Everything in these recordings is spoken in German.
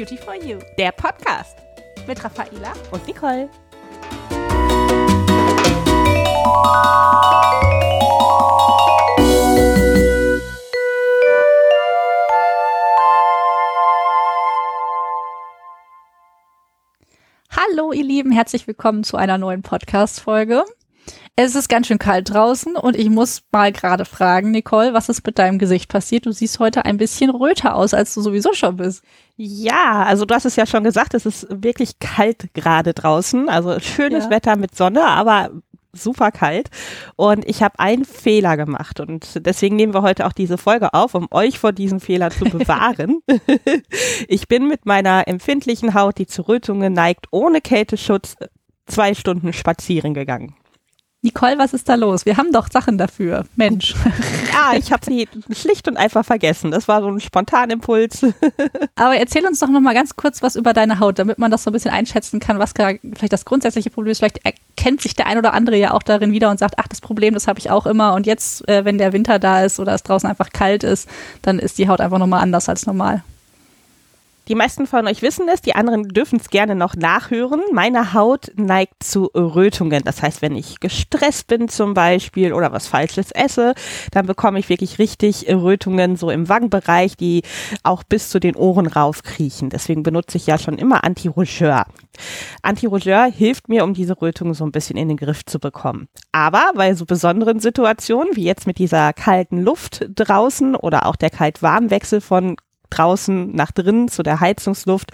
Beauty for You, der Podcast mit Raffaela und Nicole. Hallo ihr Lieben, herzlich willkommen zu einer neuen Podcast-Folge. Es ist ganz schön kalt draußen und ich muss mal gerade fragen, Nicole, was ist mit deinem Gesicht passiert? Du siehst heute ein bisschen röter aus, als du sowieso schon bist. Ja, also du hast es ja schon gesagt, es ist wirklich kalt gerade draußen. Also schönes Ja. Wetter mit Sonne, aber super kalt. Und ich habe einen Fehler gemacht und deswegen nehmen wir heute auch diese Folge auf, um euch vor diesem Fehler zu bewahren. ich bin mit meiner empfindlichen Haut, die zu Rötungen neigt, ohne Kälteschutz zwei Stunden spazieren gegangen. Nicole, was ist da los? Wir haben doch Sachen dafür. Mensch. Ah, ich habe sie schlicht und einfach vergessen. Das war so ein Spontanimpuls. Aber erzähl uns doch noch mal ganz kurz was über deine Haut, damit man das so ein bisschen einschätzen kann, was vielleicht das grundsätzliche Problem ist. Vielleicht erkennt sich der ein oder andere ja auch darin wieder und sagt, ach, das Problem, das habe ich auch immer. Und jetzt, äh, wenn der Winter da ist oder es draußen einfach kalt ist, dann ist die Haut einfach nochmal anders als normal. Die meisten von euch wissen es, die anderen dürfen es gerne noch nachhören. Meine Haut neigt zu Rötungen. Das heißt, wenn ich gestresst bin zum Beispiel oder was Falsches esse, dann bekomme ich wirklich richtig Rötungen so im Wangenbereich, die auch bis zu den Ohren raufkriechen. Deswegen benutze ich ja schon immer Anti-Rougeur. Anti-Rougeur hilft mir, um diese Rötungen so ein bisschen in den Griff zu bekommen. Aber bei so besonderen Situationen, wie jetzt mit dieser kalten Luft draußen oder auch der Kalt-Warm-Wechsel von draußen nach drinnen zu der Heizungsluft,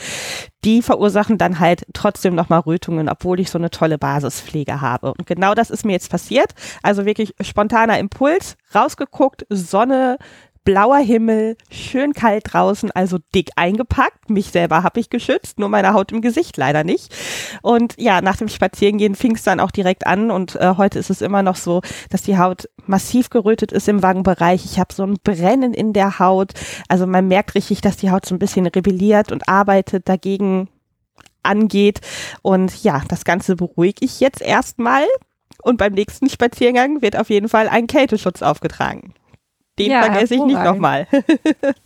die verursachen dann halt trotzdem nochmal Rötungen, obwohl ich so eine tolle Basispflege habe. Und genau das ist mir jetzt passiert. Also wirklich spontaner Impuls, rausgeguckt, Sonne, blauer Himmel, schön kalt draußen, also dick eingepackt. Mich selber habe ich geschützt, nur meine Haut im Gesicht leider nicht. Und ja, nach dem Spazierengehen fing es dann auch direkt an und äh, heute ist es immer noch so, dass die Haut massiv gerötet ist im Wangenbereich. Ich habe so ein Brennen in der Haut. Also man merkt richtig, dass die Haut so ein bisschen rebelliert und arbeitet dagegen angeht. Und ja, das Ganze beruhige ich jetzt erstmal. Und beim nächsten Spaziergang wird auf jeden Fall ein Kälteschutz aufgetragen. Den Ja, vergesse ich nicht nochmal.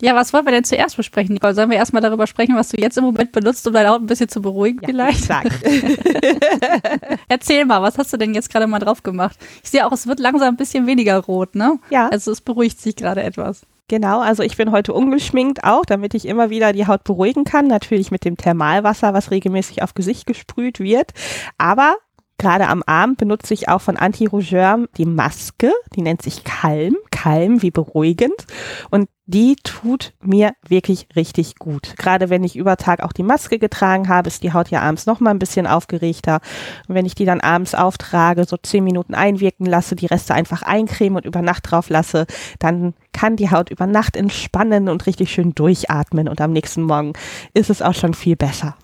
Ja, was wollen wir denn zuerst besprechen, Nicole? Sollen wir erstmal darüber sprechen, was du jetzt im Moment benutzt, um deine Haut ein bisschen zu beruhigen vielleicht? Sag. Erzähl mal, was hast du denn jetzt gerade mal drauf gemacht? Ich sehe auch, es wird langsam ein bisschen weniger rot, ne? Ja. Also es beruhigt sich gerade etwas. Genau, also ich bin heute ungeschminkt auch, damit ich immer wieder die Haut beruhigen kann. Natürlich mit dem Thermalwasser, was regelmäßig auf Gesicht gesprüht wird. Aber gerade am Arm benutze ich auch von Anti-Rougeur die Maske, die nennt sich Calm, Calm wie beruhigend. Und die tut mir wirklich richtig gut. Gerade wenn ich über Tag auch die Maske getragen habe, ist die Haut ja abends noch mal ein bisschen aufgeregter. Und wenn ich die dann abends auftrage, so zehn Minuten einwirken lasse, die Reste einfach eincremen und über Nacht drauf lasse, dann kann die Haut über Nacht entspannen und richtig schön durchatmen. Und am nächsten Morgen ist es auch schon viel besser.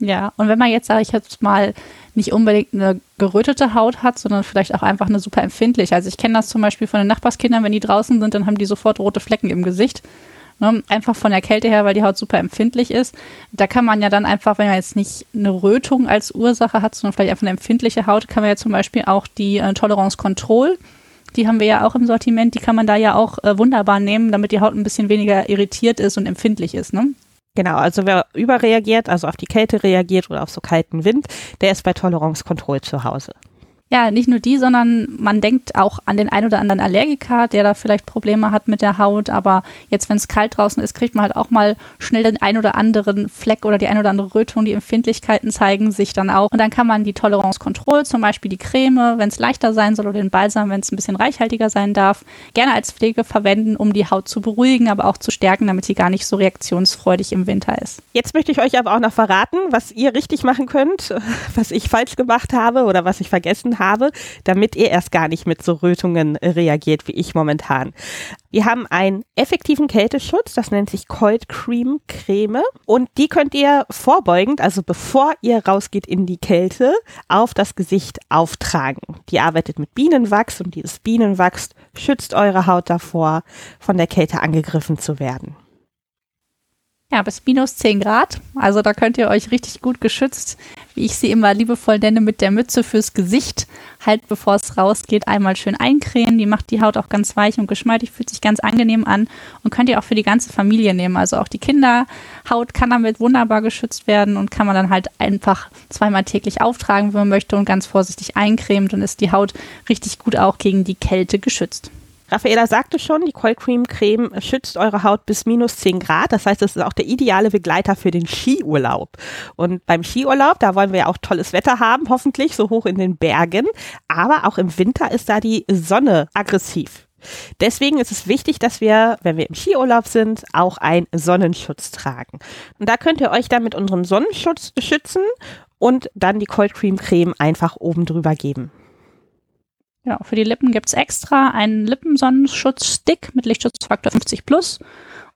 Ja, und wenn man jetzt, sage ich jetzt mal, nicht unbedingt eine gerötete Haut hat, sondern vielleicht auch einfach eine super empfindliche. Also ich kenne das zum Beispiel von den Nachbarskindern, wenn die draußen sind, dann haben die sofort rote Flecken im Gesicht. Ne? Einfach von der Kälte her, weil die Haut super empfindlich ist. Da kann man ja dann einfach, wenn man jetzt nicht eine Rötung als Ursache hat, sondern vielleicht einfach eine empfindliche Haut, kann man ja zum Beispiel auch die äh, Tolerance Control, die haben wir ja auch im Sortiment, die kann man da ja auch äh, wunderbar nehmen, damit die Haut ein bisschen weniger irritiert ist und empfindlich ist. Ne? Genau, also wer überreagiert, also auf die Kälte reagiert oder auf so kalten Wind, der ist bei Tolerance Control zu Hause. Ja, nicht nur die, sondern man denkt auch an den ein oder anderen Allergiker, der da vielleicht Probleme hat mit der Haut. Aber jetzt, wenn es kalt draußen ist, kriegt man halt auch mal schnell den ein oder anderen Fleck oder die ein oder andere Rötung. Die Empfindlichkeiten zeigen sich dann auch. Und dann kann man die Tolerance Control, zum Beispiel die Creme, wenn es leichter sein soll, oder den Balsam, wenn es ein bisschen reichhaltiger sein darf, gerne als Pflege verwenden, um die Haut zu beruhigen, aber auch zu stärken, damit sie gar nicht so reaktionsfreudig im Winter ist. Jetzt möchte ich euch aber auch noch verraten, was ihr richtig machen könnt, was ich falsch gemacht habe oder was ich vergessen habe, damit ihr erst gar nicht mit so Rötungen reagiert wie ich momentan. Wir haben einen effektiven Kälteschutz, das nennt sich Cold Cream Creme und die könnt ihr vorbeugend, also bevor ihr rausgeht in die Kälte, auf das Gesicht auftragen. Die arbeitet mit Bienenwachs und dieses Bienenwachs schützt eure Haut davor, von der Kälte angegriffen zu werden. Ja, bis minus 10 Grad. Also da könnt ihr euch richtig gut geschützt, wie ich sie immer liebevoll nenne, mit der Mütze fürs Gesicht, halt bevor es rausgeht, einmal schön eincremen. Die macht die Haut auch ganz weich und geschmeidig, fühlt sich ganz angenehm an und könnt ihr auch für die ganze Familie nehmen. Also auch die Kinderhaut kann damit wunderbar geschützt werden und kann man dann halt einfach zweimal täglich auftragen, wenn man möchte und ganz vorsichtig eincremen. Dann ist die Haut richtig gut auch gegen die Kälte geschützt. Raffaela sagte schon, die Cold Cream Creme schützt eure Haut bis minus 10 Grad. Das heißt, es ist auch der ideale Begleiter für den Skiurlaub. Und beim Skiurlaub, da wollen wir ja auch tolles Wetter haben, hoffentlich so hoch in den Bergen. Aber auch im Winter ist da die Sonne aggressiv. Deswegen ist es wichtig, dass wir, wenn wir im Skiurlaub sind, auch einen Sonnenschutz tragen. Und da könnt ihr euch dann mit unserem Sonnenschutz schützen und dann die Cold Cream Creme einfach oben drüber geben. Ja, für die Lippen gibt's extra einen Lippensonnenschutzstick mit Lichtschutzfaktor 50 plus.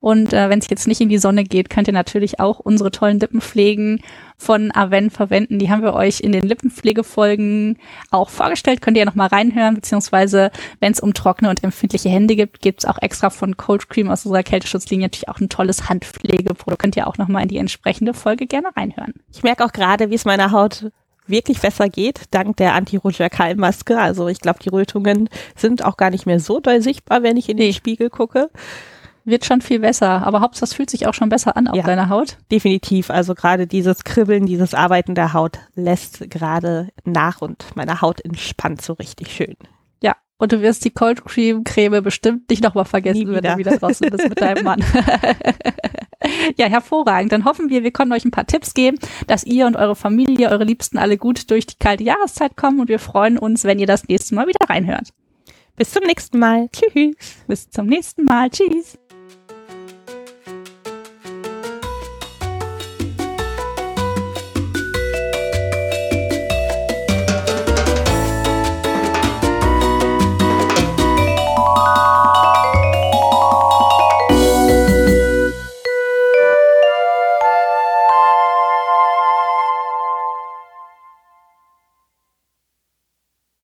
Und äh, wenn es jetzt nicht in die Sonne geht, könnt ihr natürlich auch unsere tollen Lippenpflegen von Aven verwenden. Die haben wir euch in den Lippenpflegefolgen auch vorgestellt. Könnt ihr ja nochmal reinhören, beziehungsweise wenn es um trockene und empfindliche Hände gibt, gibt's auch extra von Cold Cream aus unserer Kälteschutzlinie natürlich auch ein tolles Handpflegeprodukt. Könnt ihr auch nochmal in die entsprechende Folge gerne reinhören. Ich merke auch gerade, wie es meiner Haut wirklich besser geht, dank der Anti-Roger-Maske. Also ich glaube, die Rötungen sind auch gar nicht mehr so doll sichtbar, wenn ich in den Spiegel gucke. Wird schon viel besser, aber Hauptsache es fühlt sich auch schon besser an auf ja, deiner Haut. Definitiv. Also gerade dieses Kribbeln, dieses Arbeiten der Haut lässt gerade nach und meine Haut entspannt so richtig schön. Ja, und du wirst die Cold Cream Creme bestimmt nicht nochmal vergessen, wenn du wieder draußen bist mit deinem Mann. ja, hervorragend. Dann hoffen wir, wir konnten euch ein paar Tipps geben, dass ihr und eure Familie, eure Liebsten alle gut durch die kalte Jahreszeit kommen und wir freuen uns, wenn ihr das nächste Mal wieder reinhört. Bis zum nächsten Mal. Tschüss. Bis zum nächsten Mal. Tschüss.